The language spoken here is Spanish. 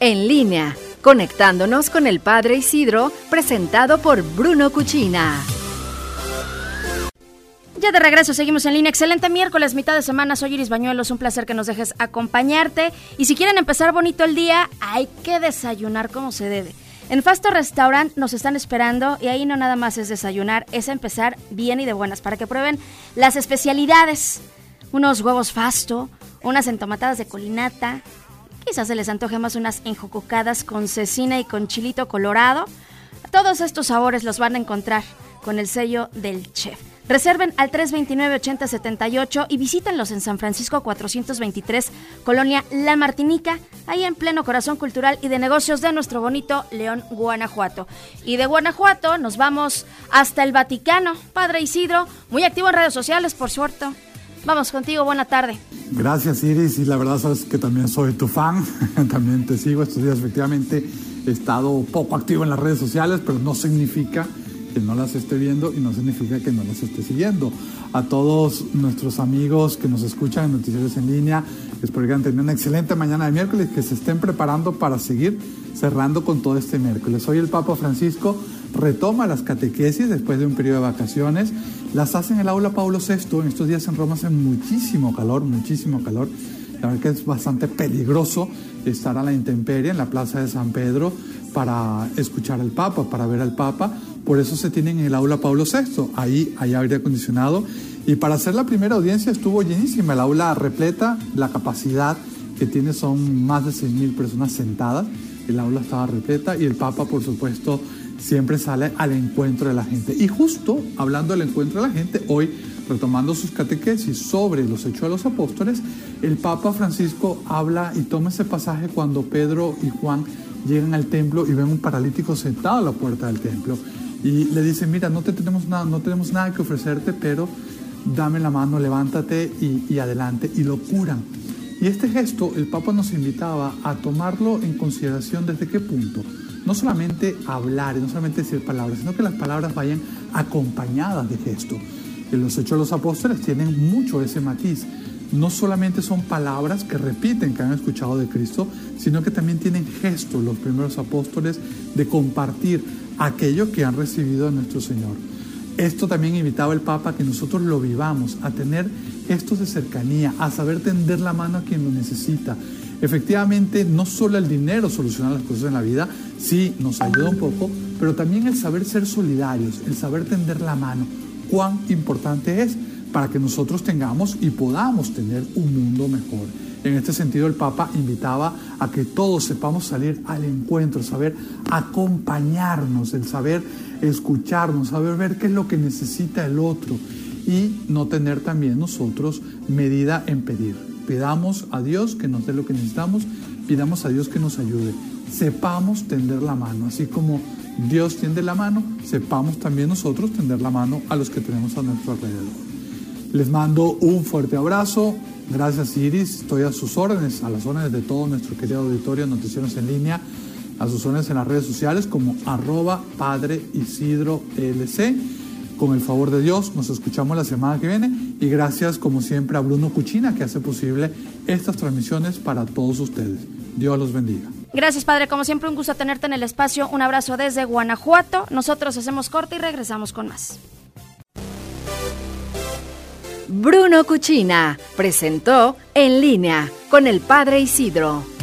en línea, conectándonos con el Padre Isidro, presentado por Bruno Cuchina. Ya de regreso, seguimos en línea. Excelente miércoles, mitad de semana. Soy Iris Bañuelos. Un placer que nos dejes acompañarte. Y si quieren empezar bonito el día, hay que desayunar como se debe. En Fasto Restaurant nos están esperando y ahí no nada más es desayunar, es empezar bien y de buenas para que prueben las especialidades. Unos huevos Fasto, unas entomatadas de colinata, quizás se les antoje más unas enjococadas con cecina y con chilito colorado. Todos estos sabores los van a encontrar con el sello del chef. Reserven al 329-8078 y visítenlos en San Francisco 423, Colonia La Martinica, ahí en pleno corazón cultural y de negocios de nuestro bonito León, Guanajuato. Y de Guanajuato nos vamos hasta el Vaticano. Padre Isidro, muy activo en redes sociales, por suerte. Vamos contigo, buena tarde. Gracias Iris y la verdad sabes que también soy tu fan, también te sigo estos días efectivamente he estado poco activo en las redes sociales, pero no significa que no las esté viendo y no significa que no las esté siguiendo. A todos nuestros amigos que nos escuchan en Noticieros en Línea, espero que hayan tenido una excelente mañana de miércoles, que se estén preparando para seguir cerrando con todo este miércoles. Hoy el Papa Francisco retoma las catequesis después de un periodo de vacaciones. Las hace en el aula Pablo VI. En estos días en Roma hace muchísimo calor, muchísimo calor. La verdad que es bastante peligroso estar a la intemperie en la plaza de San Pedro para escuchar al Papa, para ver al Papa. Por eso se tiene en el aula Pablo VI. Ahí hay aire acondicionado. Y para hacer la primera audiencia estuvo llenísima. El aula repleta, la capacidad que tiene son más de 6.000 personas sentadas. El aula estaba repleta y el Papa, por supuesto, siempre sale al encuentro de la gente. Y justo hablando del encuentro de la gente, hoy retomando sus catequesis sobre los hechos de los apóstoles, el Papa Francisco habla y toma ese pasaje cuando Pedro y Juan llegan al templo y ven un paralítico sentado a la puerta del templo y le dicen, mira, no, te tenemos, nada, no tenemos nada que ofrecerte, pero dame la mano, levántate y, y adelante, y lo curan. Y este gesto el Papa nos invitaba a tomarlo en consideración desde qué punto. No solamente hablar y no solamente decir palabras, sino que las palabras vayan acompañadas de gesto. Los hechos de los apóstoles tienen mucho ese matiz. No solamente son palabras que repiten que han escuchado de Cristo, sino que también tienen gestos los primeros apóstoles de compartir aquello que han recibido de nuestro Señor. Esto también invitaba el Papa a que nosotros lo vivamos, a tener gestos de cercanía, a saber tender la mano a quien lo necesita. Efectivamente, no solo el dinero soluciona las cosas en la vida, sí nos ayuda un poco, pero también el saber ser solidarios, el saber tender la mano. Cuán importante es para que nosotros tengamos y podamos tener un mundo mejor. En este sentido, el Papa invitaba a que todos sepamos salir al encuentro, saber acompañarnos, el saber escucharnos, saber ver qué es lo que necesita el otro y no tener también nosotros medida en pedir. Pidamos a Dios que nos dé lo que necesitamos, pidamos a Dios que nos ayude. Sepamos tender la mano, así como Dios tiende la mano, sepamos también nosotros tender la mano a los que tenemos a nuestro alrededor. Les mando un fuerte abrazo. Gracias Iris. Estoy a sus órdenes, a las órdenes de todo nuestro querido auditorio Noticieros en línea, a sus órdenes en las redes sociales como arroba Padre Isidro LC. Con el favor de Dios, nos escuchamos la semana que viene y gracias como siempre a Bruno Cuchina que hace posible estas transmisiones para todos ustedes. Dios los bendiga. Gracias, Padre. Como siempre, un gusto tenerte en el espacio. Un abrazo desde Guanajuato. Nosotros hacemos corte y regresamos con más. Bruno Cuchina presentó En línea con el Padre Isidro.